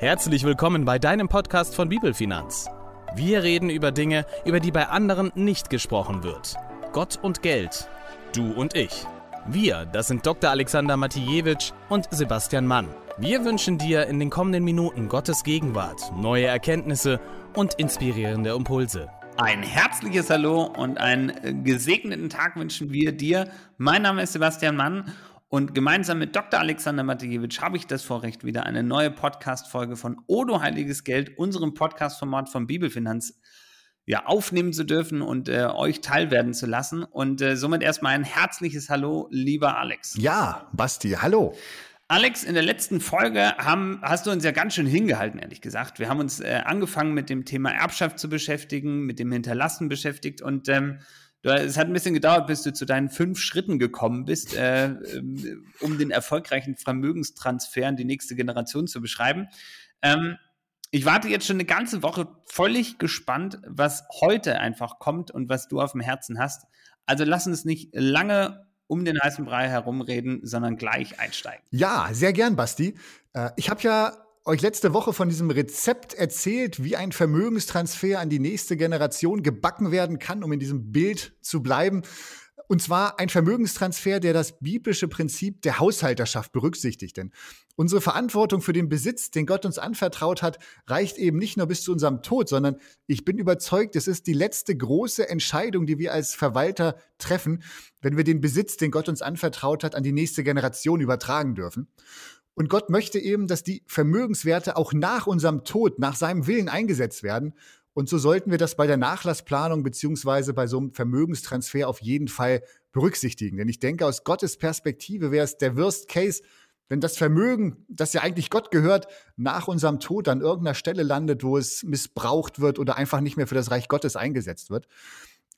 Herzlich willkommen bei deinem Podcast von Bibelfinanz. Wir reden über Dinge, über die bei anderen nicht gesprochen wird. Gott und Geld. Du und ich. Wir, das sind Dr. Alexander Matijewitsch und Sebastian Mann. Wir wünschen dir in den kommenden Minuten Gottes Gegenwart, neue Erkenntnisse und inspirierende Impulse. Ein herzliches Hallo und einen gesegneten Tag wünschen wir dir. Mein Name ist Sebastian Mann und gemeinsam mit Dr. Alexander Matejewitsch habe ich das Vorrecht, wieder eine neue Podcast-Folge von Odo Heiliges Geld, unserem Podcast-Format von Bibelfinanz, ja, aufnehmen zu dürfen und äh, euch teilwerden zu lassen. Und äh, somit erstmal ein herzliches Hallo, lieber Alex. Ja, Basti, hallo. Alex, in der letzten Folge haben, hast du uns ja ganz schön hingehalten, ehrlich gesagt. Wir haben uns äh, angefangen mit dem Thema Erbschaft zu beschäftigen, mit dem Hinterlassen beschäftigt und ähm, Du, es hat ein bisschen gedauert, bis du zu deinen fünf Schritten gekommen bist, äh, ähm, um den erfolgreichen Vermögenstransfer in die nächste Generation zu beschreiben. Ähm, ich warte jetzt schon eine ganze Woche völlig gespannt, was heute einfach kommt und was du auf dem Herzen hast. Also lass uns nicht lange um den heißen Brei herumreden, sondern gleich einsteigen. Ja, sehr gern, Basti. Äh, ich habe ja euch letzte Woche von diesem Rezept erzählt, wie ein Vermögenstransfer an die nächste Generation gebacken werden kann, um in diesem Bild zu bleiben. Und zwar ein Vermögenstransfer, der das biblische Prinzip der Haushalterschaft berücksichtigt. Denn unsere Verantwortung für den Besitz, den Gott uns anvertraut hat, reicht eben nicht nur bis zu unserem Tod, sondern ich bin überzeugt, es ist die letzte große Entscheidung, die wir als Verwalter treffen, wenn wir den Besitz, den Gott uns anvertraut hat, an die nächste Generation übertragen dürfen. Und Gott möchte eben, dass die Vermögenswerte auch nach unserem Tod, nach seinem Willen eingesetzt werden. Und so sollten wir das bei der Nachlassplanung beziehungsweise bei so einem Vermögenstransfer auf jeden Fall berücksichtigen. Denn ich denke, aus Gottes Perspektive wäre es der Worst Case, wenn das Vermögen, das ja eigentlich Gott gehört, nach unserem Tod an irgendeiner Stelle landet, wo es missbraucht wird oder einfach nicht mehr für das Reich Gottes eingesetzt wird.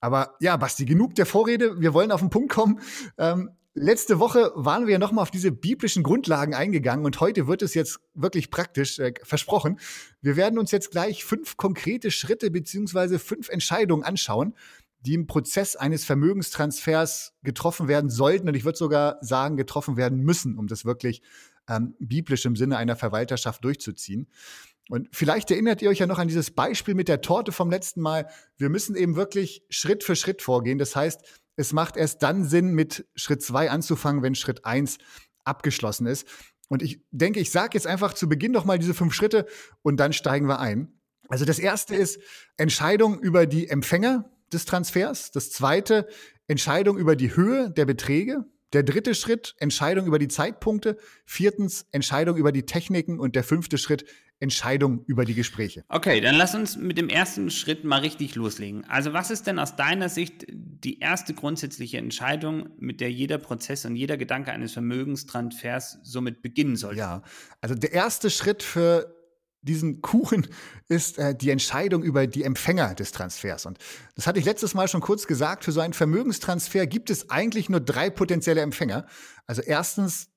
Aber ja, Basti, genug der Vorrede. Wir wollen auf den Punkt kommen. Ähm, Letzte Woche waren wir ja nochmal auf diese biblischen Grundlagen eingegangen und heute wird es jetzt wirklich praktisch, äh, versprochen. Wir werden uns jetzt gleich fünf konkrete Schritte beziehungsweise fünf Entscheidungen anschauen, die im Prozess eines Vermögenstransfers getroffen werden sollten und ich würde sogar sagen, getroffen werden müssen, um das wirklich ähm, biblisch im Sinne einer Verwalterschaft durchzuziehen. Und vielleicht erinnert ihr euch ja noch an dieses Beispiel mit der Torte vom letzten Mal. Wir müssen eben wirklich Schritt für Schritt vorgehen. Das heißt, es macht erst dann Sinn, mit Schritt zwei anzufangen, wenn Schritt eins abgeschlossen ist. Und ich denke, ich sage jetzt einfach zu Beginn noch mal diese fünf Schritte und dann steigen wir ein. Also das erste ist Entscheidung über die Empfänger des Transfers. Das zweite Entscheidung über die Höhe der Beträge. Der dritte Schritt, Entscheidung über die Zeitpunkte. Viertens, Entscheidung über die Techniken. Und der fünfte Schritt, Entscheidung über die Gespräche. Okay, dann lass uns mit dem ersten Schritt mal richtig loslegen. Also was ist denn aus deiner Sicht die erste grundsätzliche Entscheidung, mit der jeder Prozess und jeder Gedanke eines Vermögenstransfers somit beginnen soll? Ja, also der erste Schritt für diesen Kuchen ist äh, die Entscheidung über die Empfänger des Transfers. Und das hatte ich letztes Mal schon kurz gesagt, für so einen Vermögenstransfer gibt es eigentlich nur drei potenzielle Empfänger. Also erstens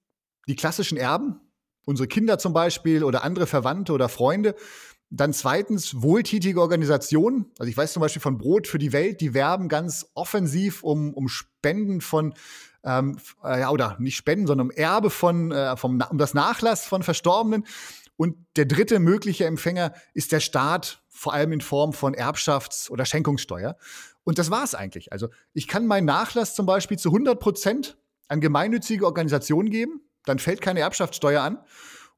die klassischen Erben, unsere Kinder zum Beispiel oder andere Verwandte oder Freunde. Dann zweitens wohltätige Organisationen. Also ich weiß zum Beispiel von Brot für die Welt, die werben ganz offensiv um, um Spenden von, ähm, äh, ja, oder nicht Spenden, sondern um Erbe von, äh, vom, um das Nachlass von Verstorbenen. Und der dritte mögliche Empfänger ist der Staat, vor allem in Form von Erbschafts- oder Schenkungssteuer. Und das war es eigentlich. Also ich kann meinen Nachlass zum Beispiel zu 100 Prozent an gemeinnützige Organisationen geben, dann fällt keine Erbschaftssteuer an.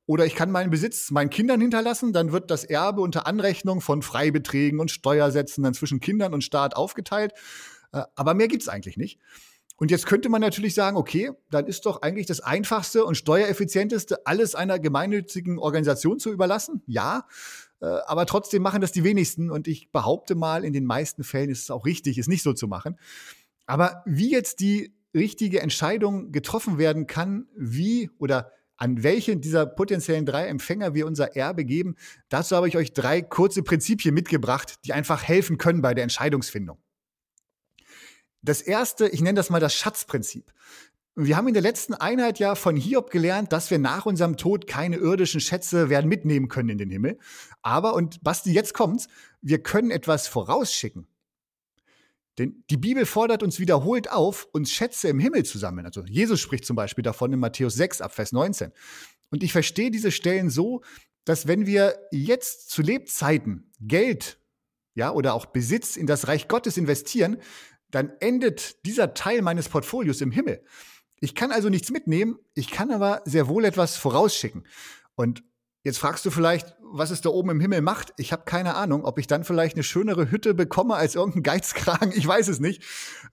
Oder ich kann meinen Besitz meinen Kindern hinterlassen, dann wird das Erbe unter Anrechnung von Freibeträgen und Steuersätzen dann zwischen Kindern und Staat aufgeteilt. Äh, aber mehr gibt's eigentlich nicht. Und jetzt könnte man natürlich sagen, okay, dann ist doch eigentlich das einfachste und steuereffizienteste, alles einer gemeinnützigen Organisation zu überlassen. Ja, äh, aber trotzdem machen das die wenigsten. Und ich behaupte mal, in den meisten Fällen ist es auch richtig, es nicht so zu machen. Aber wie jetzt die richtige Entscheidung getroffen werden kann, wie oder an welchen dieser potenziellen drei Empfänger wir unser Erbe geben, dazu habe ich euch drei kurze Prinzipien mitgebracht, die einfach helfen können bei der Entscheidungsfindung. Das erste, ich nenne das mal das Schatzprinzip. Wir haben in der letzten Einheit ja von Hiob gelernt, dass wir nach unserem Tod keine irdischen Schätze werden mitnehmen können in den Himmel. Aber, und Basti, jetzt kommt's, wir können etwas vorausschicken. Denn die Bibel fordert uns wiederholt auf, uns Schätze im Himmel zu sammeln. Also Jesus spricht zum Beispiel davon in Matthäus 6 ab Vers 19. Und ich verstehe diese Stellen so, dass wenn wir jetzt zu Lebzeiten Geld ja, oder auch Besitz in das Reich Gottes investieren, dann endet dieser Teil meines Portfolios im Himmel. Ich kann also nichts mitnehmen, ich kann aber sehr wohl etwas vorausschicken. Und jetzt fragst du vielleicht, was es da oben im Himmel macht. Ich habe keine Ahnung, ob ich dann vielleicht eine schönere Hütte bekomme als irgendein Geizkragen. Ich weiß es nicht.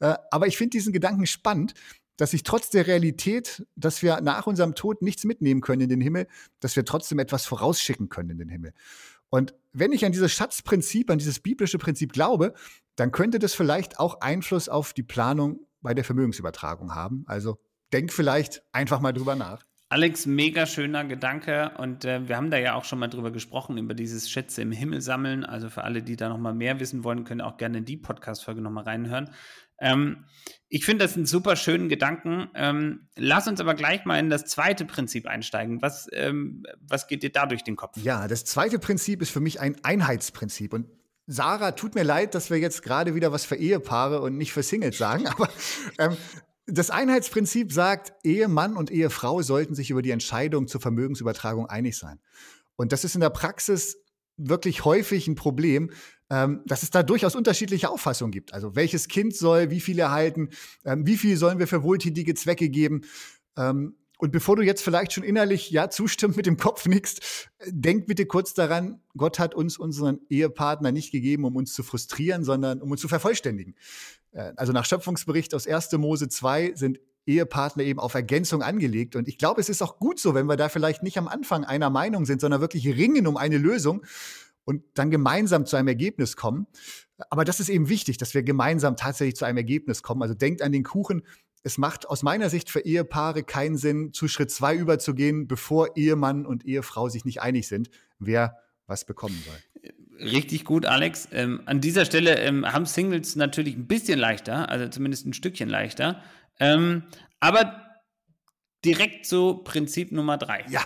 Äh, aber ich finde diesen Gedanken spannend, dass sich trotz der Realität, dass wir nach unserem Tod nichts mitnehmen können in den Himmel, dass wir trotzdem etwas vorausschicken können in den Himmel. Und wenn ich an dieses Schatzprinzip, an dieses biblische Prinzip glaube, dann könnte das vielleicht auch Einfluss auf die Planung bei der Vermögensübertragung haben. Also denk vielleicht einfach mal drüber nach. Alex, mega schöner Gedanke und äh, wir haben da ja auch schon mal drüber gesprochen, über dieses Schätze im Himmel sammeln. Also für alle, die da noch mal mehr wissen wollen, können auch gerne in die Podcast-Folge noch mal reinhören. Ähm, ich finde das einen super schönen Gedanken. Ähm, lass uns aber gleich mal in das zweite Prinzip einsteigen. Was, ähm, was geht dir da durch den Kopf? Ja, das zweite Prinzip ist für mich ein Einheitsprinzip. Und Sarah, tut mir leid, dass wir jetzt gerade wieder was für Ehepaare und nicht für Singles sagen, aber ähm, das Einheitsprinzip sagt, Ehemann und Ehefrau sollten sich über die Entscheidung zur Vermögensübertragung einig sein. Und das ist in der Praxis wirklich häufig ein Problem, ähm, dass es da durchaus unterschiedliche Auffassungen gibt. Also welches Kind soll wie viel erhalten, ähm, wie viel sollen wir für wohltätige Zwecke geben. Ähm, und bevor du jetzt vielleicht schon innerlich ja zustimmt mit dem Kopf nickst, denk bitte kurz daran, Gott hat uns unseren Ehepartner nicht gegeben, um uns zu frustrieren, sondern um uns zu vervollständigen. Äh, also nach Schöpfungsbericht aus 1. Mose 2 sind Ehepartner eben auf Ergänzung angelegt. Und ich glaube, es ist auch gut so, wenn wir da vielleicht nicht am Anfang einer Meinung sind, sondern wirklich ringen um eine Lösung und dann gemeinsam zu einem Ergebnis kommen. Aber das ist eben wichtig, dass wir gemeinsam tatsächlich zu einem Ergebnis kommen. Also denkt an den Kuchen. Es macht aus meiner Sicht für Ehepaare keinen Sinn, zu Schritt zwei überzugehen, bevor Ehemann und Ehefrau sich nicht einig sind, wer was bekommen soll. Richtig gut, Alex. Ähm, an dieser Stelle ähm, haben Singles natürlich ein bisschen leichter, also zumindest ein Stückchen leichter. Ähm, aber direkt zu Prinzip Nummer drei. Ja,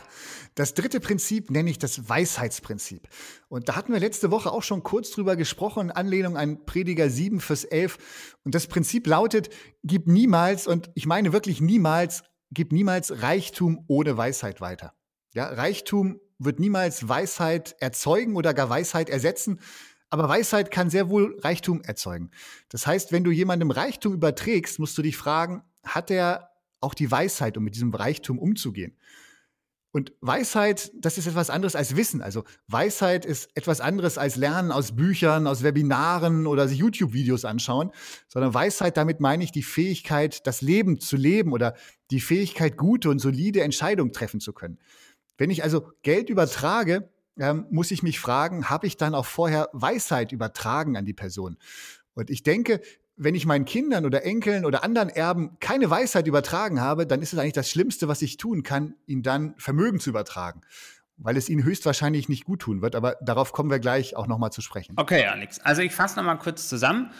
das dritte Prinzip nenne ich das Weisheitsprinzip. Und da hatten wir letzte Woche auch schon kurz drüber gesprochen, in Anlehnung an Prediger 7 fürs 11. Und das Prinzip lautet, gib niemals, und ich meine wirklich niemals, gib niemals Reichtum ohne Weisheit weiter. Ja, Reichtum wird niemals Weisheit erzeugen oder gar Weisheit ersetzen. Aber Weisheit kann sehr wohl Reichtum erzeugen. Das heißt, wenn du jemandem Reichtum überträgst, musst du dich fragen, hat er auch die Weisheit, um mit diesem Reichtum umzugehen? Und Weisheit, das ist etwas anderes als Wissen. Also Weisheit ist etwas anderes als Lernen aus Büchern, aus Webinaren oder sich YouTube-Videos anschauen, sondern Weisheit, damit meine ich die Fähigkeit, das Leben zu leben oder die Fähigkeit, gute und solide Entscheidungen treffen zu können. Wenn ich also Geld übertrage, ähm, muss ich mich fragen, habe ich dann auch vorher Weisheit übertragen an die Person? Und ich denke, wenn ich meinen Kindern oder Enkeln oder anderen Erben keine Weisheit übertragen habe, dann ist es eigentlich das Schlimmste, was ich tun kann, ihnen dann Vermögen zu übertragen. Weil es ihnen höchstwahrscheinlich nicht gut tun wird. Aber darauf kommen wir gleich auch nochmal zu sprechen. Okay, Alex. Also ich fasse nochmal kurz zusammen.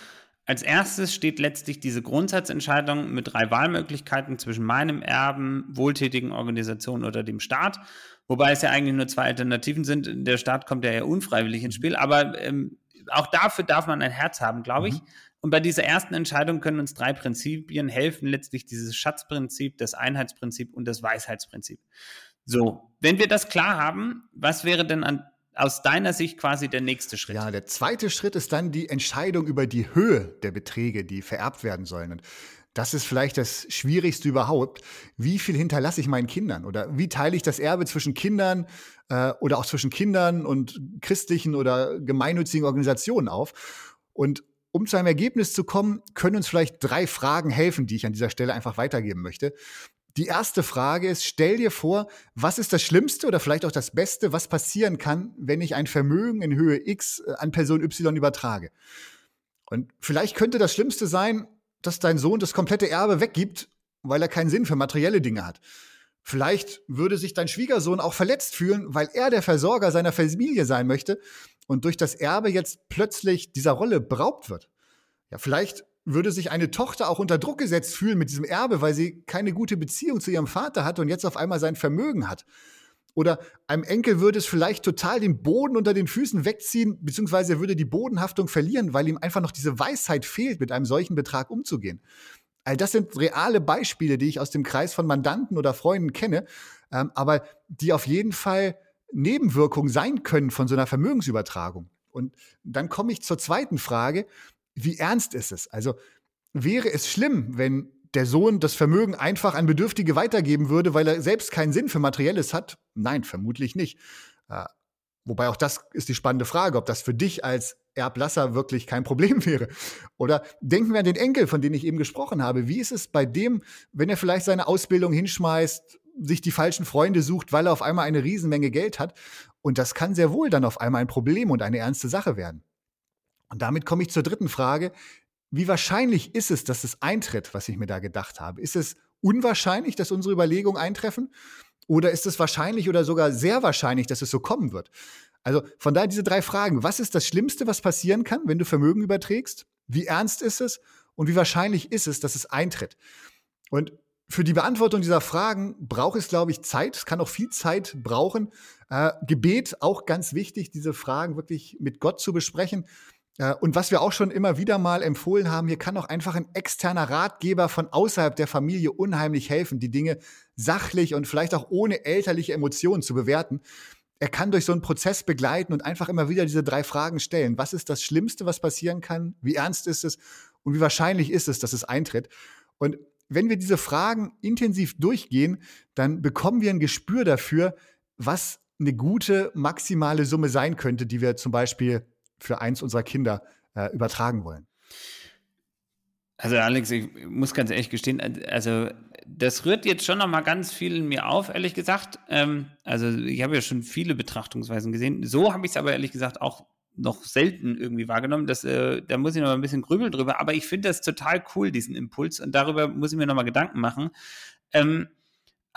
Als erstes steht letztlich diese Grundsatzentscheidung mit drei Wahlmöglichkeiten zwischen meinem Erben, wohltätigen Organisationen oder dem Staat. Wobei es ja eigentlich nur zwei Alternativen sind. Der Staat kommt ja eher unfreiwillig ins Spiel. Aber ähm, auch dafür darf man ein Herz haben, glaube ich. Mhm. Und bei dieser ersten Entscheidung können uns drei Prinzipien helfen, letztlich dieses Schatzprinzip, das Einheitsprinzip und das Weisheitsprinzip. So, wenn wir das klar haben, was wäre denn an aus deiner Sicht quasi der nächste Schritt? Ja, der zweite Schritt ist dann die Entscheidung über die Höhe der Beträge, die vererbt werden sollen. Und das ist vielleicht das Schwierigste überhaupt. Wie viel hinterlasse ich meinen Kindern? Oder wie teile ich das Erbe zwischen Kindern äh, oder auch zwischen Kindern und christlichen oder gemeinnützigen Organisationen auf? Und um zu einem Ergebnis zu kommen, können uns vielleicht drei Fragen helfen, die ich an dieser Stelle einfach weitergeben möchte. Die erste Frage ist, stell dir vor, was ist das Schlimmste oder vielleicht auch das Beste, was passieren kann, wenn ich ein Vermögen in Höhe X äh, an Person Y übertrage. Und vielleicht könnte das Schlimmste sein, dass dein Sohn das komplette Erbe weggibt, weil er keinen Sinn für materielle Dinge hat. Vielleicht würde sich dein Schwiegersohn auch verletzt fühlen, weil er der Versorger seiner Familie sein möchte und durch das Erbe jetzt plötzlich dieser Rolle beraubt wird. Ja, vielleicht würde sich eine Tochter auch unter Druck gesetzt fühlen mit diesem Erbe, weil sie keine gute Beziehung zu ihrem Vater hatte und jetzt auf einmal sein Vermögen hat. Oder einem Enkel würde es vielleicht total den Boden unter den Füßen wegziehen, beziehungsweise er würde die Bodenhaftung verlieren, weil ihm einfach noch diese Weisheit fehlt, mit einem solchen Betrag umzugehen. All das sind reale Beispiele, die ich aus dem Kreis von Mandanten oder Freunden kenne, ähm, aber die auf jeden Fall Nebenwirkungen sein können von so einer Vermögensübertragung. Und dann komme ich zur zweiten Frage, wie ernst ist es? Also wäre es schlimm, wenn der Sohn das Vermögen einfach an Bedürftige weitergeben würde, weil er selbst keinen Sinn für Materielles hat? Nein, vermutlich nicht. Äh, wobei auch das ist die spannende Frage, ob das für dich als Erblasser wirklich kein Problem wäre. Oder denken wir an den Enkel, von dem ich eben gesprochen habe. Wie ist es bei dem, wenn er vielleicht seine Ausbildung hinschmeißt, sich die falschen Freunde sucht, weil er auf einmal eine Riesenmenge Geld hat? Und das kann sehr wohl dann auf einmal ein Problem und eine ernste Sache werden. Und damit komme ich zur dritten Frage. Wie wahrscheinlich ist es, dass es eintritt, was ich mir da gedacht habe? Ist es unwahrscheinlich, dass unsere Überlegungen eintreffen? Oder ist es wahrscheinlich oder sogar sehr wahrscheinlich, dass es so kommen wird? Also von daher diese drei Fragen. Was ist das Schlimmste, was passieren kann, wenn du Vermögen überträgst? Wie ernst ist es? Und wie wahrscheinlich ist es, dass es eintritt? Und für die Beantwortung dieser Fragen braucht es, glaube ich, Zeit. Es kann auch viel Zeit brauchen. Äh, Gebet, auch ganz wichtig, diese Fragen wirklich mit Gott zu besprechen. Und was wir auch schon immer wieder mal empfohlen haben, hier kann auch einfach ein externer Ratgeber von außerhalb der Familie unheimlich helfen, die Dinge sachlich und vielleicht auch ohne elterliche Emotionen zu bewerten. Er kann durch so einen Prozess begleiten und einfach immer wieder diese drei Fragen stellen. Was ist das Schlimmste, was passieren kann? Wie ernst ist es? Und wie wahrscheinlich ist es, dass es eintritt? Und wenn wir diese Fragen intensiv durchgehen, dann bekommen wir ein Gespür dafür, was eine gute maximale Summe sein könnte, die wir zum Beispiel für eins unserer Kinder äh, übertragen wollen. Also Alex, ich muss ganz ehrlich gestehen, also das rührt jetzt schon noch mal ganz viel in mir auf, ehrlich gesagt. Ähm, also ich habe ja schon viele Betrachtungsweisen gesehen. So habe ich es aber ehrlich gesagt auch noch selten irgendwie wahrgenommen. Das, äh, da muss ich noch ein bisschen grübeln drüber. Aber ich finde das total cool, diesen Impuls. Und darüber muss ich mir noch mal Gedanken machen. Ähm,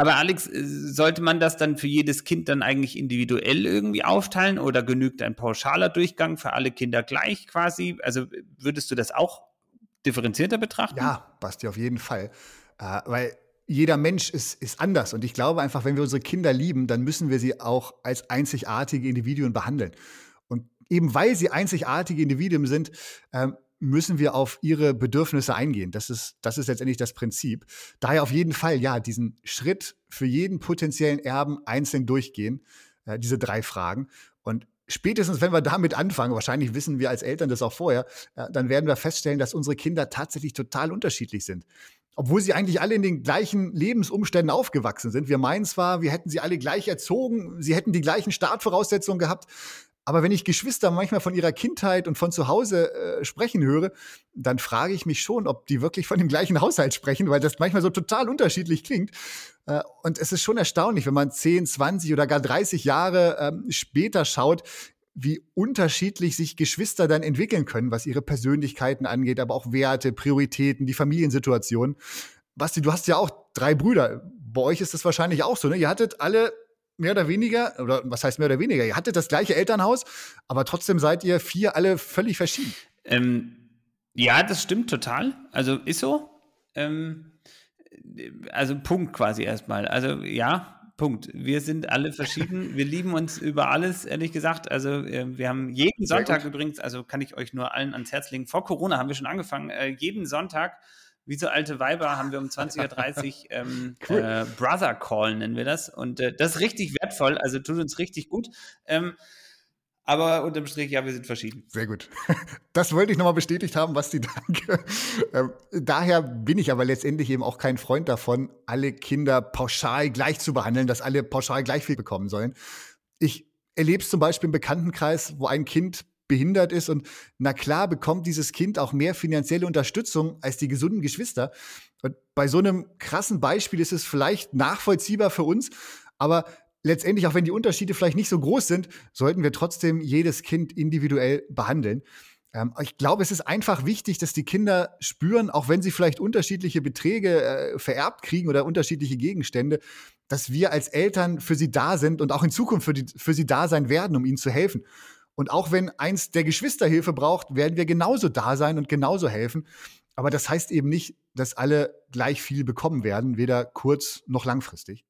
aber Alex, äh, sollte man das dann für jedes Kind dann eigentlich individuell irgendwie aufteilen oder genügt ein pauschaler Durchgang für alle Kinder gleich quasi? Also würdest du das auch differenzierter betrachten? Ja, Basti, auf jeden Fall. Äh, weil jeder Mensch ist, ist anders. Und ich glaube einfach, wenn wir unsere Kinder lieben, dann müssen wir sie auch als einzigartige Individuen behandeln. Und eben weil sie einzigartige Individuen sind, ähm, müssen wir auf ihre Bedürfnisse eingehen. Das ist, das ist letztendlich das Prinzip. Daher auf jeden Fall, ja, diesen Schritt für jeden potenziellen Erben einzeln durchgehen, äh, diese drei Fragen. Und spätestens, wenn wir damit anfangen, wahrscheinlich wissen wir als Eltern das auch vorher, äh, dann werden wir feststellen, dass unsere Kinder tatsächlich total unterschiedlich sind. Obwohl sie eigentlich alle in den gleichen Lebensumständen aufgewachsen sind. Wir meinen zwar, wir hätten sie alle gleich erzogen, sie hätten die gleichen Startvoraussetzungen gehabt, aber wenn ich Geschwister manchmal von ihrer Kindheit und von zu Hause äh, sprechen höre, dann frage ich mich schon, ob die wirklich von dem gleichen Haushalt sprechen, weil das manchmal so total unterschiedlich klingt. Äh, und es ist schon erstaunlich, wenn man 10, 20 oder gar 30 Jahre ähm, später schaut, wie unterschiedlich sich Geschwister dann entwickeln können, was ihre Persönlichkeiten angeht, aber auch Werte, Prioritäten, die Familiensituation. Basti, du hast ja auch drei Brüder. Bei euch ist das wahrscheinlich auch so, ne? Ihr hattet alle mehr oder weniger, oder was heißt mehr oder weniger? Ihr hattet das gleiche Elternhaus, aber trotzdem seid ihr vier alle völlig verschieden. Ähm, ja, das stimmt total. Also ist so. Ähm, also Punkt quasi erstmal. Also ja, Punkt. Wir sind alle verschieden. wir lieben uns über alles, ehrlich gesagt. Also äh, wir haben jeden Sonntag übrigens, also kann ich euch nur allen ans Herz legen. Vor Corona haben wir schon angefangen. Äh, jeden Sonntag wie so alte Weiber haben wir um 20.30 Uhr ähm, cool. äh, Brother Call, nennen wir das. Und äh, das ist richtig wertvoll, also tut uns richtig gut. Ähm, aber unterm Strich, ja, wir sind verschieden. Sehr gut. Das wollte ich nochmal bestätigt haben, Basti, danke. Ähm, daher bin ich aber letztendlich eben auch kein Freund davon, alle Kinder pauschal gleich zu behandeln, dass alle pauschal gleich viel bekommen sollen. Ich erlebe es zum Beispiel im Bekanntenkreis, wo ein Kind behindert ist. Und na klar bekommt dieses Kind auch mehr finanzielle Unterstützung als die gesunden Geschwister. Und bei so einem krassen Beispiel ist es vielleicht nachvollziehbar für uns, aber letztendlich, auch wenn die Unterschiede vielleicht nicht so groß sind, sollten wir trotzdem jedes Kind individuell behandeln. Ähm, ich glaube, es ist einfach wichtig, dass die Kinder spüren, auch wenn sie vielleicht unterschiedliche Beträge äh, vererbt kriegen oder unterschiedliche Gegenstände, dass wir als Eltern für sie da sind und auch in Zukunft für, die, für sie da sein werden, um ihnen zu helfen. Und auch wenn eins der Geschwister Hilfe braucht, werden wir genauso da sein und genauso helfen. Aber das heißt eben nicht, dass alle gleich viel bekommen werden, weder kurz noch langfristig.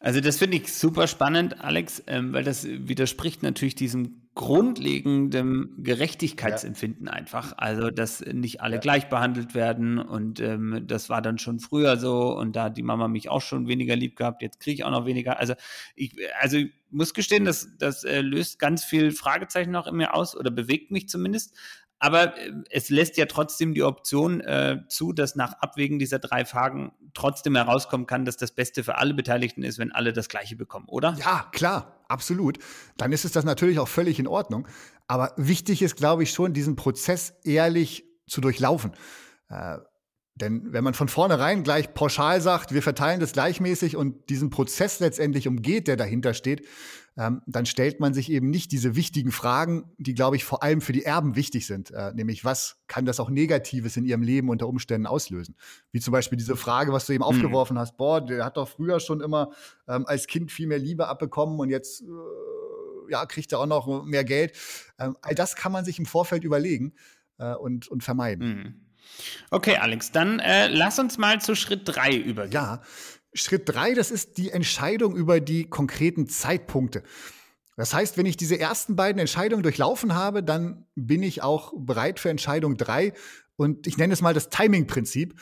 Also das finde ich super spannend, Alex, ähm, weil das widerspricht natürlich diesem grundlegendem Gerechtigkeitsempfinden ja. einfach. Also, dass nicht alle ja. gleich behandelt werden und ähm, das war dann schon früher so und da hat die Mama mich auch schon weniger lieb gehabt, jetzt kriege ich auch noch weniger. Also, ich, also ich muss gestehen, das, das äh, löst ganz viel Fragezeichen noch in mir aus oder bewegt mich zumindest. Aber äh, es lässt ja trotzdem die Option äh, zu, dass nach Abwägen dieser drei Fragen trotzdem herauskommen kann, dass das Beste für alle Beteiligten ist, wenn alle das Gleiche bekommen, oder? Ja, klar, absolut. Dann ist es das natürlich auch völlig in Ordnung. Aber wichtig ist, glaube ich, schon, diesen Prozess ehrlich zu durchlaufen. Äh, denn wenn man von vornherein gleich pauschal sagt, wir verteilen das gleichmäßig und diesen Prozess letztendlich umgeht, der dahinter steht, ähm, dann stellt man sich eben nicht diese wichtigen Fragen, die, glaube ich, vor allem für die Erben wichtig sind. Äh, nämlich, was kann das auch Negatives in ihrem Leben unter Umständen auslösen? Wie zum Beispiel diese Frage, was du eben mhm. aufgeworfen hast, boah, der hat doch früher schon immer ähm, als Kind viel mehr Liebe abbekommen und jetzt äh, ja, kriegt er auch noch mehr Geld. Ähm, all das kann man sich im Vorfeld überlegen äh, und, und vermeiden. Mhm. Okay, Alex, dann äh, lass uns mal zu Schritt 3 übergehen. Ja, Schritt 3, das ist die Entscheidung über die konkreten Zeitpunkte. Das heißt, wenn ich diese ersten beiden Entscheidungen durchlaufen habe, dann bin ich auch bereit für Entscheidung 3 und ich nenne es mal das Timing-Prinzip.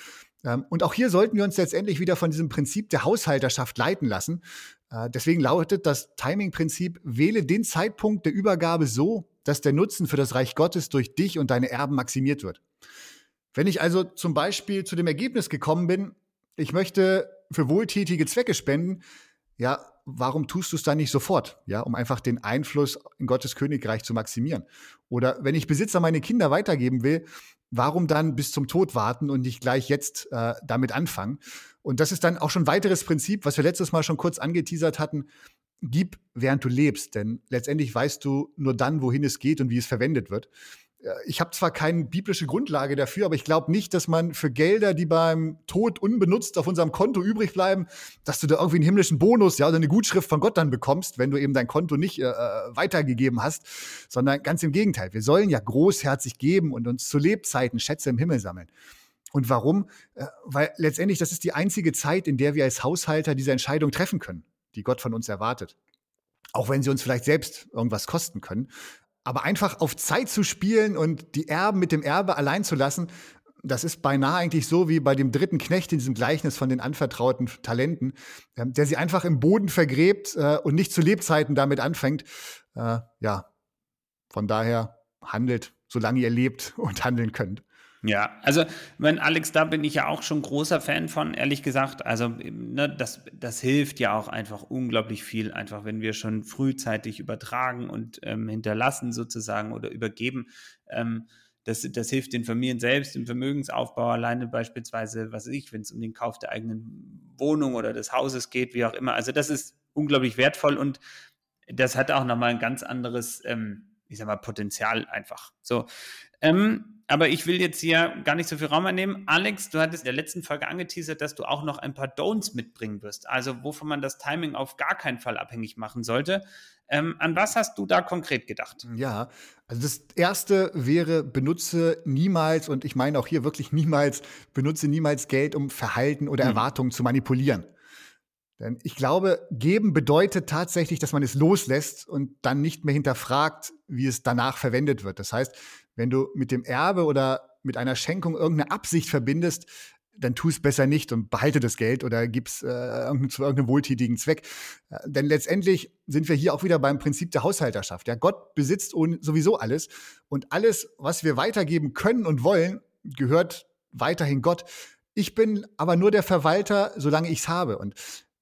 Ähm, und auch hier sollten wir uns letztendlich wieder von diesem Prinzip der Haushalterschaft leiten lassen. Äh, deswegen lautet das Timing-Prinzip, wähle den Zeitpunkt der Übergabe so, dass der Nutzen für das Reich Gottes durch dich und deine Erben maximiert wird. Wenn ich also zum Beispiel zu dem Ergebnis gekommen bin, ich möchte für wohltätige Zwecke spenden, ja, warum tust du es dann nicht sofort? Ja, um einfach den Einfluss in Gottes Königreich zu maximieren. Oder wenn ich Besitz an meine Kinder weitergeben will, warum dann bis zum Tod warten und nicht gleich jetzt äh, damit anfangen? Und das ist dann auch schon ein weiteres Prinzip, was wir letztes Mal schon kurz angeteasert hatten. Gib, während du lebst, denn letztendlich weißt du nur dann, wohin es geht und wie es verwendet wird ich habe zwar keine biblische Grundlage dafür, aber ich glaube nicht, dass man für Gelder, die beim Tod unbenutzt auf unserem Konto übrig bleiben, dass du da irgendwie einen himmlischen Bonus, ja, oder eine Gutschrift von Gott dann bekommst, wenn du eben dein Konto nicht äh, äh, weitergegeben hast, sondern ganz im Gegenteil. Wir sollen ja großherzig geben und uns zu Lebzeiten Schätze im Himmel sammeln. Und warum? Äh, weil letztendlich das ist die einzige Zeit, in der wir als Haushalter diese Entscheidung treffen können, die Gott von uns erwartet. Auch wenn sie uns vielleicht selbst irgendwas kosten können. Aber einfach auf Zeit zu spielen und die Erben mit dem Erbe allein zu lassen, das ist beinahe eigentlich so wie bei dem dritten Knecht in diesem Gleichnis von den anvertrauten Talenten, äh, der sie einfach im Boden vergräbt äh, und nicht zu Lebzeiten damit anfängt. Äh, ja, von daher handelt, solange ihr lebt und handeln könnt. Ja, also, mein Alex, da bin ich ja auch schon großer Fan von, ehrlich gesagt. Also, ne, das, das hilft ja auch einfach unglaublich viel, einfach wenn wir schon frühzeitig übertragen und ähm, hinterlassen sozusagen oder übergeben. Ähm, das, das hilft den Familien selbst im Vermögensaufbau alleine beispielsweise, was weiß ich, wenn es um den Kauf der eigenen Wohnung oder des Hauses geht, wie auch immer. Also, das ist unglaublich wertvoll und das hat auch nochmal ein ganz anderes, ähm, ich sag mal, Potenzial einfach. So. Ähm, aber ich will jetzt hier gar nicht so viel Raum einnehmen. Alex, du hattest in der letzten Folge angeteasert, dass du auch noch ein paar Don'ts mitbringen wirst. Also wovon man das Timing auf gar keinen Fall abhängig machen sollte. Ähm, an was hast du da konkret gedacht? Ja, also das erste wäre, benutze niemals, und ich meine auch hier wirklich niemals, benutze niemals Geld, um Verhalten oder hm. Erwartungen zu manipulieren. Denn ich glaube, geben bedeutet tatsächlich, dass man es loslässt und dann nicht mehr hinterfragt, wie es danach verwendet wird. Das heißt, wenn du mit dem Erbe oder mit einer Schenkung irgendeine Absicht verbindest, dann tu es besser nicht und behalte das Geld oder gib's äh, zu irgendeinem wohltätigen Zweck. Äh, denn letztendlich sind wir hier auch wieder beim Prinzip der Haushalterschaft. Ja, Gott besitzt sowieso alles und alles, was wir weitergeben können und wollen, gehört weiterhin Gott. Ich bin aber nur der Verwalter, solange ich es habe. Und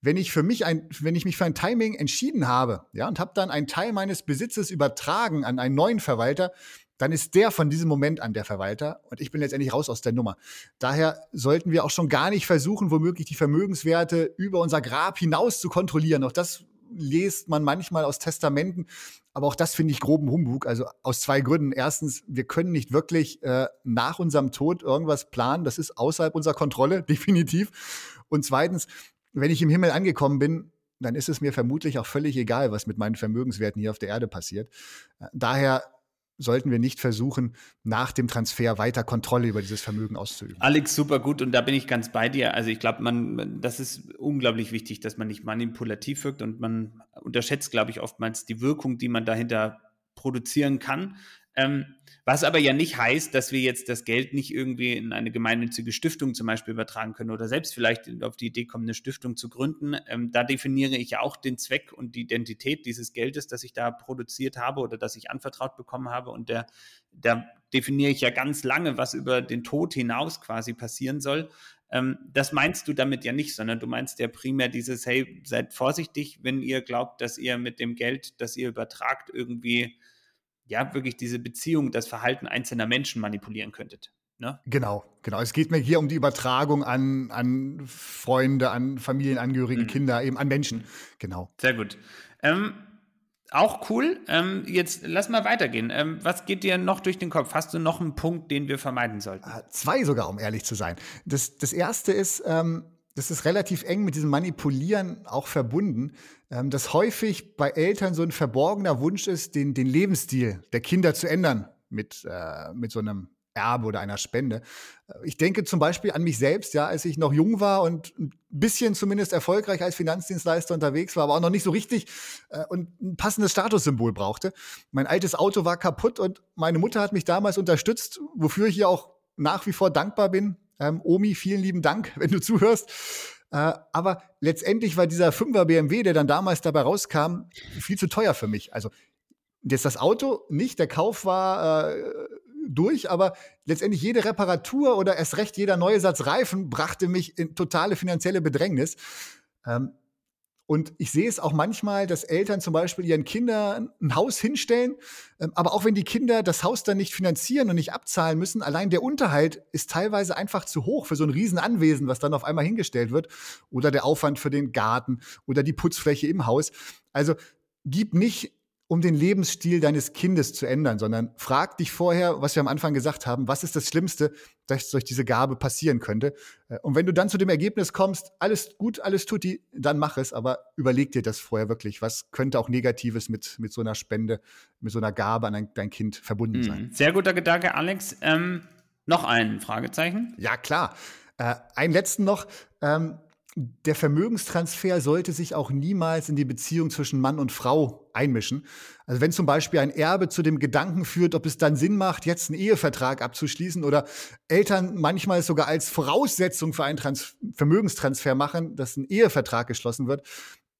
wenn ich für mich ein, wenn ich mich für ein Timing entschieden habe, ja, und habe dann einen Teil meines Besitzes übertragen an einen neuen Verwalter, dann ist der von diesem Moment an der Verwalter und ich bin letztendlich raus aus der Nummer. Daher sollten wir auch schon gar nicht versuchen, womöglich die Vermögenswerte über unser Grab hinaus zu kontrollieren. Auch das lest man manchmal aus Testamenten, aber auch das finde ich groben Humbug. Also aus zwei Gründen. Erstens, wir können nicht wirklich äh, nach unserem Tod irgendwas planen. Das ist außerhalb unserer Kontrolle, definitiv. Und zweitens, wenn ich im Himmel angekommen bin, dann ist es mir vermutlich auch völlig egal, was mit meinen Vermögenswerten hier auf der Erde passiert. Äh, daher sollten wir nicht versuchen, nach dem Transfer weiter Kontrolle über dieses Vermögen auszuüben. Alex, super gut und da bin ich ganz bei dir. Also ich glaube, man, das ist unglaublich wichtig, dass man nicht manipulativ wirkt und man unterschätzt, glaube ich, oftmals die Wirkung, die man dahinter produzieren kann. Ähm, was aber ja nicht heißt, dass wir jetzt das Geld nicht irgendwie in eine gemeinnützige Stiftung zum Beispiel übertragen können oder selbst vielleicht auf die Idee kommen, eine Stiftung zu gründen. Ähm, da definiere ich ja auch den Zweck und die Identität dieses Geldes, das ich da produziert habe oder das ich anvertraut bekommen habe. Und der, da definiere ich ja ganz lange, was über den Tod hinaus quasi passieren soll. Ähm, das meinst du damit ja nicht, sondern du meinst ja primär dieses, hey, seid vorsichtig, wenn ihr glaubt, dass ihr mit dem Geld, das ihr übertragt, irgendwie ja wirklich diese Beziehung, das Verhalten einzelner Menschen manipulieren könntet. Ne? Genau, genau. Es geht mir hier um die Übertragung an, an Freunde, an Familienangehörige, mhm. Kinder, eben an Menschen. Genau. Sehr gut. Ähm, auch cool. Ähm, jetzt lass mal weitergehen. Ähm, was geht dir noch durch den Kopf? Hast du noch einen Punkt, den wir vermeiden sollten? Äh, zwei sogar, um ehrlich zu sein. Das, das erste ist, ähm, das ist relativ eng mit diesem Manipulieren auch verbunden, ähm, dass häufig bei Eltern so ein verborgener Wunsch ist, den, den Lebensstil der Kinder zu ändern mit, äh, mit so einem Erbe oder einer Spende. Äh, ich denke zum Beispiel an mich selbst, ja, als ich noch jung war und ein bisschen zumindest erfolgreich als Finanzdienstleister unterwegs war, aber auch noch nicht so richtig äh, und ein passendes Statussymbol brauchte. Mein altes Auto war kaputt und meine Mutter hat mich damals unterstützt, wofür ich ihr auch nach wie vor dankbar bin. Ähm, Omi, vielen lieben Dank, wenn du zuhörst. Äh, aber letztendlich war dieser 5er BMW, der dann damals dabei rauskam, viel zu teuer für mich. Also jetzt das Auto nicht, der Kauf war äh, durch, aber letztendlich jede Reparatur oder erst recht jeder neue Satz Reifen brachte mich in totale finanzielle Bedrängnis. Ähm, und ich sehe es auch manchmal, dass Eltern zum Beispiel ihren Kindern ein Haus hinstellen, ähm, aber auch wenn die Kinder das Haus dann nicht finanzieren und nicht abzahlen müssen, allein der Unterhalt ist teilweise einfach zu hoch für so ein Riesenanwesen, was dann auf einmal hingestellt wird. Oder der Aufwand für den Garten oder die Putzfläche im Haus. Also gib nicht um den Lebensstil deines Kindes zu ändern, sondern frag dich vorher, was wir am Anfang gesagt haben, was ist das Schlimmste, das durch diese Gabe passieren könnte. Äh, und wenn du dann zu dem Ergebnis kommst, alles gut, alles tut die, dann mach es, aber überleg dir das vorher wirklich. Was könnte auch Negatives mit, mit so einer Spende, mit so einer Gabe an ein, dein Kind verbunden sein? Mhm. Sehr guter Gedanke, Alex. Ähm, noch ein Fragezeichen? Ja, klar. Äh, einen letzten noch. Ähm, der Vermögenstransfer sollte sich auch niemals in die Beziehung zwischen Mann und Frau einmischen. Also wenn zum Beispiel ein Erbe zu dem Gedanken führt, ob es dann Sinn macht, jetzt einen Ehevertrag abzuschließen oder Eltern manchmal sogar als Voraussetzung für einen Trans Vermögenstransfer machen, dass ein Ehevertrag geschlossen wird,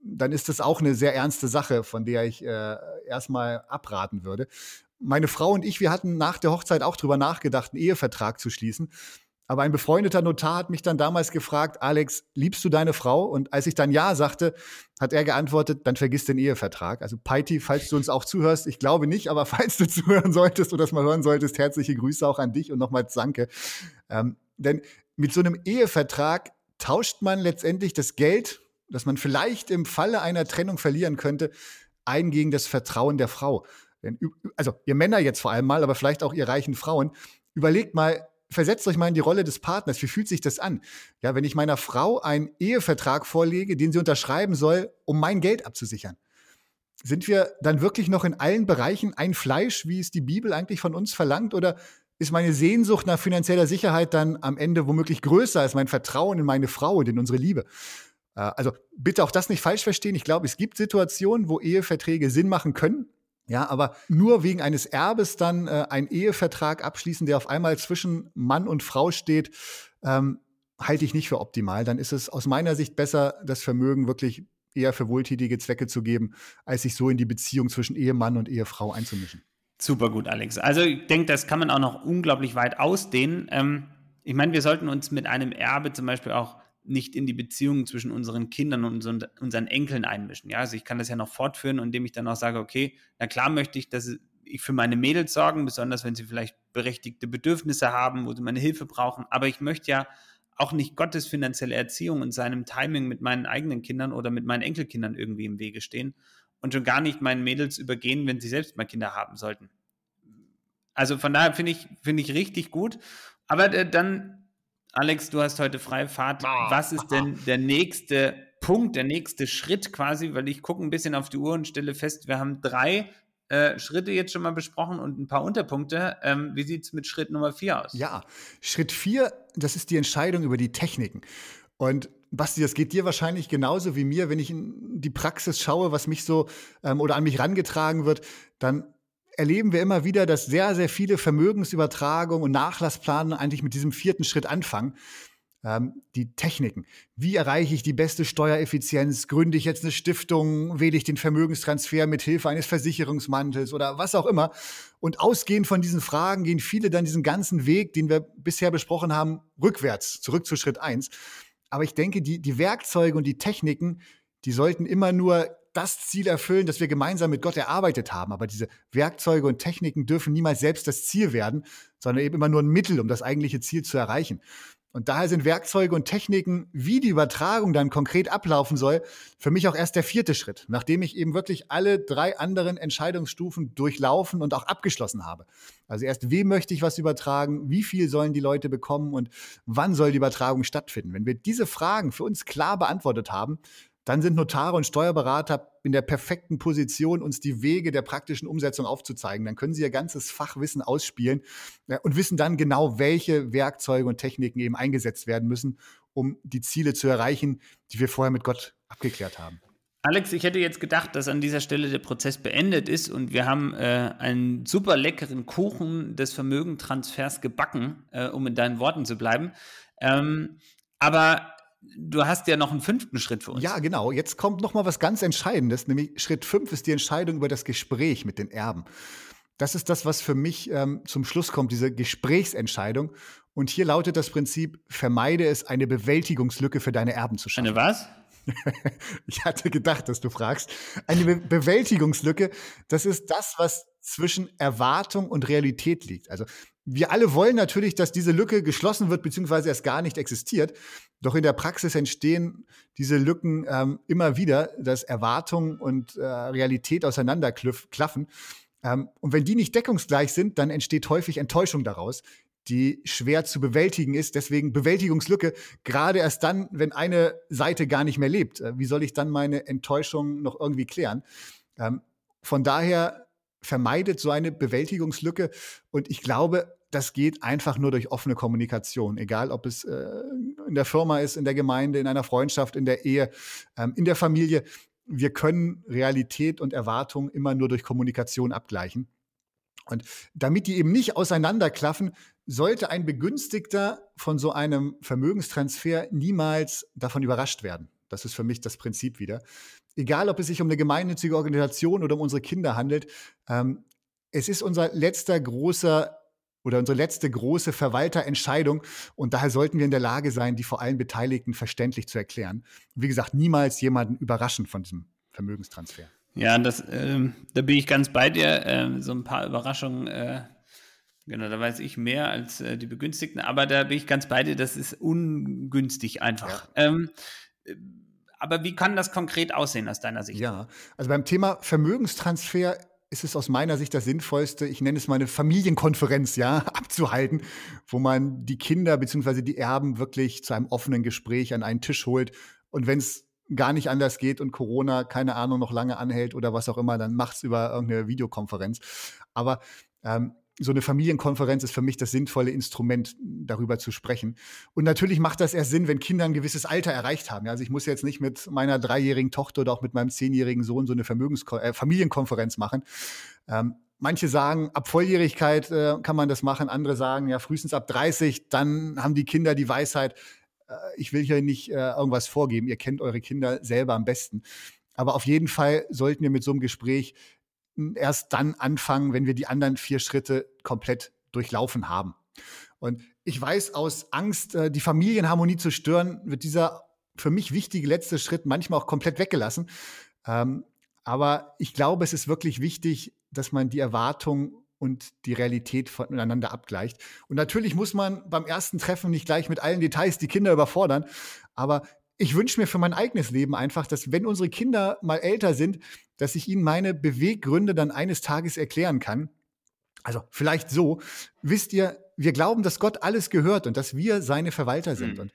dann ist das auch eine sehr ernste Sache, von der ich äh, erstmal abraten würde. Meine Frau und ich, wir hatten nach der Hochzeit auch drüber nachgedacht, einen Ehevertrag zu schließen. Aber ein befreundeter Notar hat mich dann damals gefragt, Alex, liebst du deine Frau? Und als ich dann Ja sagte, hat er geantwortet, dann vergiss den Ehevertrag. Also Peiti, falls du uns auch zuhörst, ich glaube nicht, aber falls du zuhören solltest oder das mal hören solltest, herzliche Grüße auch an dich und nochmals danke. Ähm, denn mit so einem Ehevertrag tauscht man letztendlich das Geld, das man vielleicht im Falle einer Trennung verlieren könnte, ein gegen das Vertrauen der Frau. Denn, also ihr Männer jetzt vor allem mal, aber vielleicht auch ihr reichen Frauen, überlegt mal, versetzt euch mal in die Rolle des Partners. Wie fühlt sich das an? Ja, wenn ich meiner Frau einen Ehevertrag vorlege, den sie unterschreiben soll, um mein Geld abzusichern. Sind wir dann wirklich noch in allen Bereichen ein Fleisch, wie es die Bibel eigentlich von uns verlangt? Oder ist meine Sehnsucht nach finanzieller Sicherheit dann am Ende womöglich größer als mein Vertrauen in meine Frau und in unsere Liebe? Äh, also bitte auch das nicht falsch verstehen. Ich glaube, es gibt Situationen, wo Eheverträge Sinn machen können. Ja, aber nur wegen eines Erbes dann äh, einen Ehevertrag abschließen, der auf einmal zwischen Mann und Frau steht, ähm, halte ich nicht für optimal. Dann ist es aus meiner Sicht besser, das Vermögen wirklich eher für wohltätige Zwecke zu geben, als sich so in die Beziehung zwischen Ehemann und Ehefrau einzumischen. Super gut, Alex. Also ich denke, das kann man auch noch unglaublich weit ausdehnen. Ähm, ich meine, wir sollten uns mit einem Erbe zum Beispiel auch nicht in die Beziehungen zwischen unseren Kindern und unseren, Enkeln einmischen. Ja, also ich kann das ja noch fortführen, indem ich dann auch sage, okay, na klar möchte ich, dass ich für meine Mädels sorgen, besonders wenn sie vielleicht berechtigte Bedürfnisse haben, wo sie meine Hilfe brauchen. Aber ich möchte ja auch nicht Gottes finanzielle Erziehung und seinem Timing mit meinen eigenen Kindern oder mit meinen Enkelkindern irgendwie im Wege stehen und schon gar nicht meinen Mädels übergehen, wenn sie selbst mal Kinder haben sollten. Also von daher finde ich, finde ich richtig gut. Aber äh, dann Alex, du hast heute freie Fahrt. Was ist denn der nächste Punkt, der nächste Schritt quasi? Weil ich gucke ein bisschen auf die Uhr und stelle fest, wir haben drei äh, Schritte jetzt schon mal besprochen und ein paar Unterpunkte. Ähm, wie sieht es mit Schritt Nummer vier aus? Ja, Schritt vier, das ist die Entscheidung über die Techniken. Und Basti, das geht dir wahrscheinlich genauso wie mir, wenn ich in die Praxis schaue, was mich so ähm, oder an mich rangetragen wird, dann erleben wir immer wieder, dass sehr, sehr viele Vermögensübertragungen und Nachlassplanungen eigentlich mit diesem vierten Schritt anfangen. Ähm, die Techniken. Wie erreiche ich die beste Steuereffizienz? Gründe ich jetzt eine Stiftung? Wähle ich den Vermögenstransfer mit Hilfe eines Versicherungsmantels oder was auch immer? Und ausgehend von diesen Fragen gehen viele dann diesen ganzen Weg, den wir bisher besprochen haben, rückwärts, zurück zu Schritt eins. Aber ich denke, die, die Werkzeuge und die Techniken, die sollten immer nur das Ziel erfüllen, das wir gemeinsam mit Gott erarbeitet haben. Aber diese Werkzeuge und Techniken dürfen niemals selbst das Ziel werden, sondern eben immer nur ein Mittel, um das eigentliche Ziel zu erreichen. Und daher sind Werkzeuge und Techniken, wie die Übertragung dann konkret ablaufen soll, für mich auch erst der vierte Schritt, nachdem ich eben wirklich alle drei anderen Entscheidungsstufen durchlaufen und auch abgeschlossen habe. Also erst, wem möchte ich was übertragen, wie viel sollen die Leute bekommen und wann soll die Übertragung stattfinden. Wenn wir diese Fragen für uns klar beantwortet haben, dann sind Notare und Steuerberater in der perfekten Position, uns die Wege der praktischen Umsetzung aufzuzeigen. Dann können sie ihr ganzes Fachwissen ausspielen und wissen dann genau, welche Werkzeuge und Techniken eben eingesetzt werden müssen, um die Ziele zu erreichen, die wir vorher mit Gott abgeklärt haben. Alex, ich hätte jetzt gedacht, dass an dieser Stelle der Prozess beendet ist und wir haben äh, einen super leckeren Kuchen des Vermögentransfers gebacken, äh, um in deinen Worten zu bleiben. Ähm, aber du hast ja noch einen fünften Schritt für uns. Ja, genau. Jetzt kommt noch mal was ganz Entscheidendes, nämlich Schritt fünf ist die Entscheidung über das Gespräch mit den Erben. Das ist das, was für mich ähm, zum Schluss kommt, diese Gesprächsentscheidung. Und hier lautet das Prinzip, vermeide es, eine Bewältigungslücke für deine Erben zu schaffen. Eine was? ich hatte gedacht, dass du fragst. Eine Be Bewältigungslücke, das ist das, was zwischen Erwartung und Realität liegt. Also wir alle wollen natürlich, dass diese Lücke geschlossen wird, beziehungsweise erst gar nicht existiert. Doch in der Praxis entstehen diese Lücken ähm, immer wieder, dass Erwartung und äh, Realität auseinanderklaffen. Ähm, und wenn die nicht deckungsgleich sind, dann entsteht häufig Enttäuschung daraus, die schwer zu bewältigen ist. Deswegen Bewältigungslücke, gerade erst dann, wenn eine Seite gar nicht mehr lebt. Äh, wie soll ich dann meine Enttäuschung noch irgendwie klären? Ähm, von daher vermeidet so eine Bewältigungslücke. Und ich glaube, das geht einfach nur durch offene Kommunikation, egal ob es äh, in der Firma ist, in der Gemeinde, in einer Freundschaft, in der Ehe, ähm, in der Familie. Wir können Realität und Erwartung immer nur durch Kommunikation abgleichen. Und damit die eben nicht auseinanderklaffen, sollte ein Begünstigter von so einem Vermögenstransfer niemals davon überrascht werden. Das ist für mich das Prinzip wieder. Egal, ob es sich um eine gemeinnützige Organisation oder um unsere Kinder handelt, ähm, es ist unser letzter großer oder unsere letzte große Verwalterentscheidung. Und daher sollten wir in der Lage sein, die vor allen Beteiligten verständlich zu erklären. wie gesagt, niemals jemanden überraschen von diesem Vermögenstransfer. Ja, das, äh, da bin ich ganz bei dir. Äh, so ein paar Überraschungen, äh, genau, da weiß ich mehr als äh, die Begünstigten, aber da bin ich ganz bei dir, das ist ungünstig einfach. Ja. Ähm, äh, aber wie kann das konkret aussehen aus deiner Sicht? Ja, also beim Thema Vermögenstransfer ist es aus meiner Sicht das Sinnvollste, ich nenne es mal eine Familienkonferenz, ja, abzuhalten, wo man die Kinder bzw. die Erben wirklich zu einem offenen Gespräch an einen Tisch holt. Und wenn es gar nicht anders geht und Corona, keine Ahnung, noch lange anhält oder was auch immer, dann macht's über irgendeine Videokonferenz. Aber ähm, so eine Familienkonferenz ist für mich das sinnvolle Instrument, darüber zu sprechen. Und natürlich macht das erst Sinn, wenn Kinder ein gewisses Alter erreicht haben. Also ich muss jetzt nicht mit meiner dreijährigen Tochter oder auch mit meinem zehnjährigen Sohn so eine Vermögens äh, Familienkonferenz machen. Ähm, manche sagen, ab Volljährigkeit äh, kann man das machen. Andere sagen, ja, frühestens ab 30, dann haben die Kinder die Weisheit. Äh, ich will hier nicht äh, irgendwas vorgeben. Ihr kennt eure Kinder selber am besten. Aber auf jeden Fall sollten wir mit so einem Gespräch erst dann anfangen, wenn wir die anderen vier Schritte komplett durchlaufen haben. Und ich weiß, aus Angst, äh, die Familienharmonie zu stören, wird dieser für mich wichtige letzte Schritt manchmal auch komplett weggelassen. Ähm, aber ich glaube, es ist wirklich wichtig, dass man die Erwartung und die Realität voneinander abgleicht. Und natürlich muss man beim ersten Treffen nicht gleich mit allen Details die Kinder überfordern, aber ich wünsche mir für mein eigenes Leben einfach, dass wenn unsere Kinder mal älter sind, dass ich ihnen meine Beweggründe dann eines Tages erklären kann. Also vielleicht so, wisst ihr, wir glauben, dass Gott alles gehört und dass wir seine Verwalter sind. Mhm. Und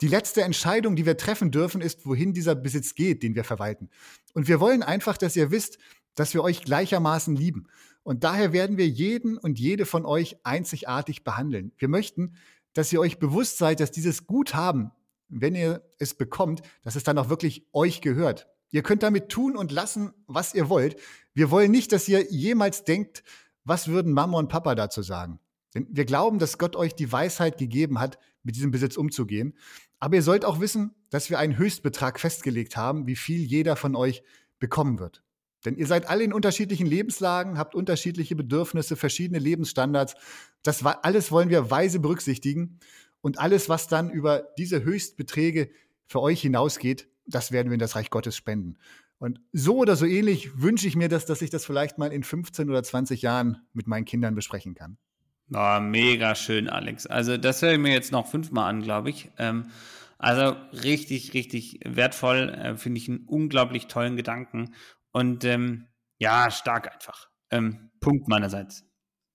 die letzte Entscheidung, die wir treffen dürfen, ist, wohin dieser Besitz geht, den wir verwalten. Und wir wollen einfach, dass ihr wisst, dass wir euch gleichermaßen lieben. Und daher werden wir jeden und jede von euch einzigartig behandeln. Wir möchten, dass ihr euch bewusst seid, dass dieses Guthaben, wenn ihr es bekommt, dass es dann auch wirklich euch gehört. Ihr könnt damit tun und lassen, was ihr wollt. Wir wollen nicht, dass ihr jemals denkt, was würden Mama und Papa dazu sagen? Denn wir glauben, dass Gott euch die Weisheit gegeben hat, mit diesem Besitz umzugehen. Aber ihr sollt auch wissen, dass wir einen Höchstbetrag festgelegt haben, wie viel jeder von euch bekommen wird. Denn ihr seid alle in unterschiedlichen Lebenslagen, habt unterschiedliche Bedürfnisse, verschiedene Lebensstandards. Das alles wollen wir weise berücksichtigen. Und alles, was dann über diese Höchstbeträge für euch hinausgeht, das werden wir in das Reich Gottes spenden. Und so oder so ähnlich wünsche ich mir das, dass ich das vielleicht mal in 15 oder 20 Jahren mit meinen Kindern besprechen kann. Oh, mega schön, Alex. Also das höre ich mir jetzt noch fünfmal an, glaube ich. Ähm, also richtig, richtig wertvoll. Äh, Finde ich einen unglaublich tollen Gedanken. Und ähm, ja, stark einfach. Ähm, Punkt meinerseits.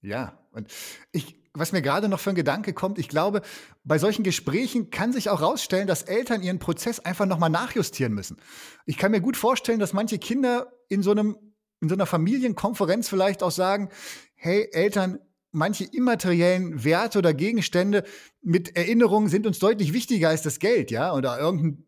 Ja, und ich, was mir gerade noch für ein Gedanke kommt, ich glaube, bei solchen Gesprächen kann sich auch rausstellen, dass Eltern ihren Prozess einfach nochmal nachjustieren müssen. Ich kann mir gut vorstellen, dass manche Kinder in so einem, in so einer Familienkonferenz vielleicht auch sagen, hey Eltern, manche immateriellen Werte oder Gegenstände mit Erinnerungen sind uns deutlich wichtiger als das Geld, ja, oder irgendein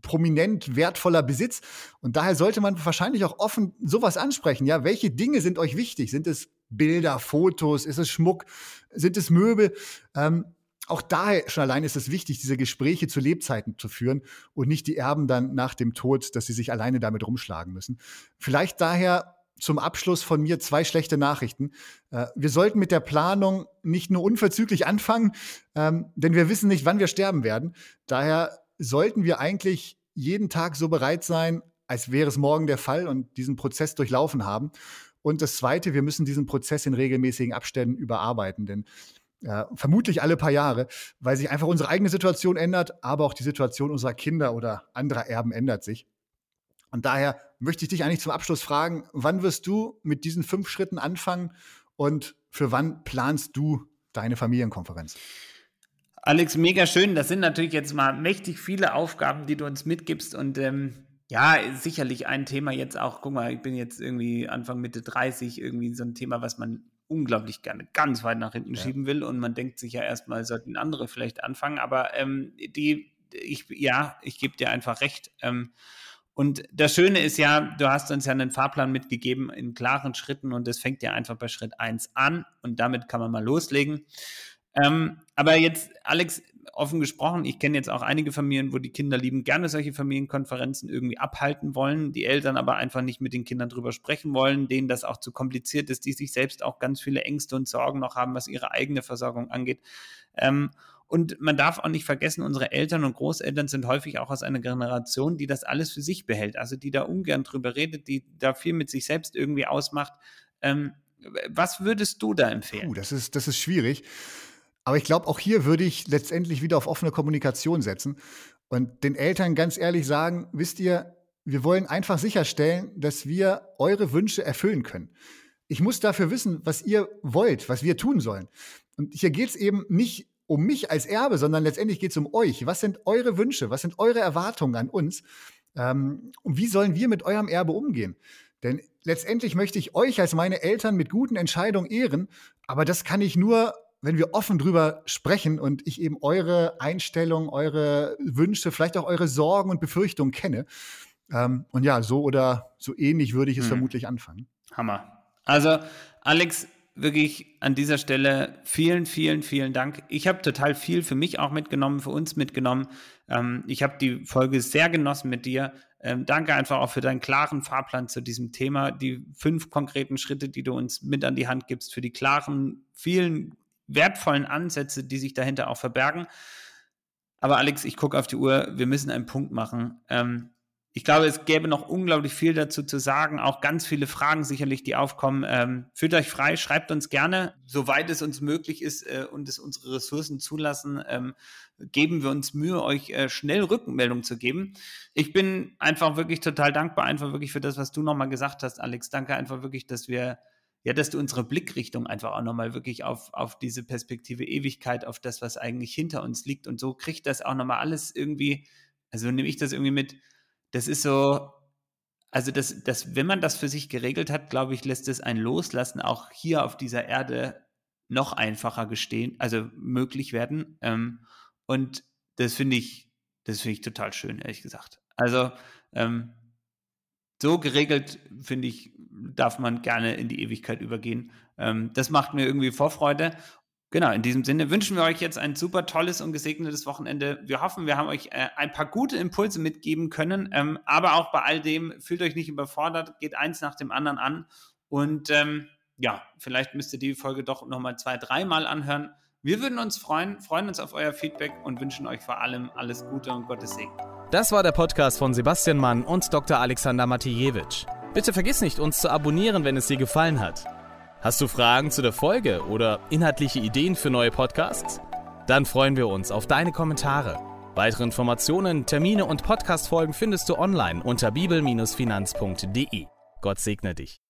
prominent wertvoller Besitz. Und daher sollte man wahrscheinlich auch offen sowas ansprechen. Ja, welche Dinge sind euch wichtig? Sind es Bilder, Fotos? Ist es Schmuck? Sind es Möbel? Ähm, auch daher schon allein ist es wichtig, diese Gespräche zu Lebzeiten zu führen und nicht die Erben dann nach dem Tod, dass sie sich alleine damit rumschlagen müssen. Vielleicht daher zum Abschluss von mir zwei schlechte Nachrichten. Äh, wir sollten mit der Planung nicht nur unverzüglich anfangen, ähm, denn wir wissen nicht, wann wir sterben werden. Daher sollten wir eigentlich jeden Tag so bereit sein, als wäre es morgen der Fall und diesen Prozess durchlaufen haben. Und das Zweite, wir müssen diesen Prozess in regelmäßigen Abständen überarbeiten, denn äh, vermutlich alle paar Jahre, weil sich einfach unsere eigene Situation ändert, aber auch die Situation unserer Kinder oder anderer Erben ändert sich. Und daher möchte ich dich eigentlich zum Abschluss fragen, wann wirst du mit diesen fünf Schritten anfangen und für wann planst du deine Familienkonferenz? Alex, mega schön. Das sind natürlich jetzt mal mächtig viele Aufgaben, die du uns mitgibst und ähm, ja, sicherlich ein Thema jetzt auch, guck mal, ich bin jetzt irgendwie Anfang Mitte 30, irgendwie so ein Thema, was man unglaublich gerne ganz weit nach hinten ja. schieben will und man denkt sich ja erstmal, sollten andere vielleicht anfangen, aber ähm, die, ich, ja, ich gebe dir einfach recht. Ähm, und das Schöne ist ja, du hast uns ja einen Fahrplan mitgegeben in klaren Schritten und es fängt ja einfach bei Schritt 1 an und damit kann man mal loslegen. Ähm, aber jetzt, Alex, offen gesprochen, ich kenne jetzt auch einige Familien, wo die Kinder lieben gerne solche Familienkonferenzen irgendwie abhalten wollen, die Eltern aber einfach nicht mit den Kindern drüber sprechen wollen, denen das auch zu kompliziert ist, die sich selbst auch ganz viele Ängste und Sorgen noch haben, was ihre eigene Versorgung angeht. Ähm, und man darf auch nicht vergessen, unsere Eltern und Großeltern sind häufig auch aus einer Generation, die das alles für sich behält, also die da ungern drüber redet, die da viel mit sich selbst irgendwie ausmacht. Ähm, was würdest du da empfehlen? Puh, das ist, das ist schwierig. Aber ich glaube, auch hier würde ich letztendlich wieder auf offene Kommunikation setzen und den Eltern ganz ehrlich sagen, wisst ihr, wir wollen einfach sicherstellen, dass wir eure Wünsche erfüllen können. Ich muss dafür wissen, was ihr wollt, was wir tun sollen. Und hier geht es eben nicht um mich als Erbe, sondern letztendlich geht es um euch. Was sind eure Wünsche? Was sind eure Erwartungen an uns? Ähm, und wie sollen wir mit eurem Erbe umgehen? Denn letztendlich möchte ich euch als meine Eltern mit guten Entscheidungen ehren, aber das kann ich nur, wenn wir offen drüber sprechen und ich eben eure Einstellungen, eure Wünsche, vielleicht auch eure Sorgen und Befürchtungen kenne. Ähm, und ja, so oder so ähnlich würde ich es hm. vermutlich anfangen. Hammer. Also, Alex, wirklich an dieser Stelle vielen, vielen, vielen Dank. Ich habe total viel für mich auch mitgenommen, für uns mitgenommen. Ähm, ich habe die Folge sehr genossen mit dir. Ähm, danke einfach auch für deinen klaren Fahrplan zu diesem Thema, die fünf konkreten Schritte, die du uns mit an die Hand gibst, für die klaren, vielen wertvollen Ansätze, die sich dahinter auch verbergen. Aber Alex, ich gucke auf die Uhr, wir müssen einen Punkt machen. Ähm, ich glaube, es gäbe noch unglaublich viel dazu zu sagen, auch ganz viele Fragen sicherlich, die aufkommen. Ähm, fühlt euch frei, schreibt uns gerne, soweit es uns möglich ist äh, und es unsere Ressourcen zulassen, ähm, geben wir uns Mühe, euch äh, schnell Rückmeldung zu geben. Ich bin einfach wirklich total dankbar, einfach wirklich für das, was du nochmal gesagt hast, Alex. Danke einfach wirklich, dass wir ja, dass du unsere Blickrichtung einfach auch nochmal wirklich auf, auf diese Perspektive Ewigkeit, auf das, was eigentlich hinter uns liegt. Und so kriegt das auch nochmal alles irgendwie, also nehme ich das irgendwie mit, das ist so, also das, das, wenn man das für sich geregelt hat, glaube ich, lässt es ein Loslassen auch hier auf dieser Erde noch einfacher gestehen, also möglich werden. Ähm, und das finde ich, das finde ich total schön, ehrlich gesagt. Also ähm, so geregelt, finde ich, darf man gerne in die Ewigkeit übergehen. Ähm, das macht mir irgendwie Vorfreude. Genau, in diesem Sinne wünschen wir euch jetzt ein super tolles und gesegnetes Wochenende. Wir hoffen, wir haben euch äh, ein paar gute Impulse mitgeben können, ähm, aber auch bei all dem fühlt euch nicht überfordert, geht eins nach dem anderen an und ähm, ja, vielleicht müsst ihr die Folge doch nochmal zwei, dreimal anhören. Wir würden uns freuen, freuen uns auf euer Feedback und wünschen euch vor allem alles Gute und Gottes Segen. Das war der Podcast von Sebastian Mann und Dr. Alexander Matijewitsch. Bitte vergiss nicht, uns zu abonnieren, wenn es dir gefallen hat. Hast du Fragen zu der Folge oder inhaltliche Ideen für neue Podcasts? Dann freuen wir uns auf deine Kommentare. Weitere Informationen, Termine und Podcastfolgen findest du online unter bibel-finanz.de. Gott segne dich.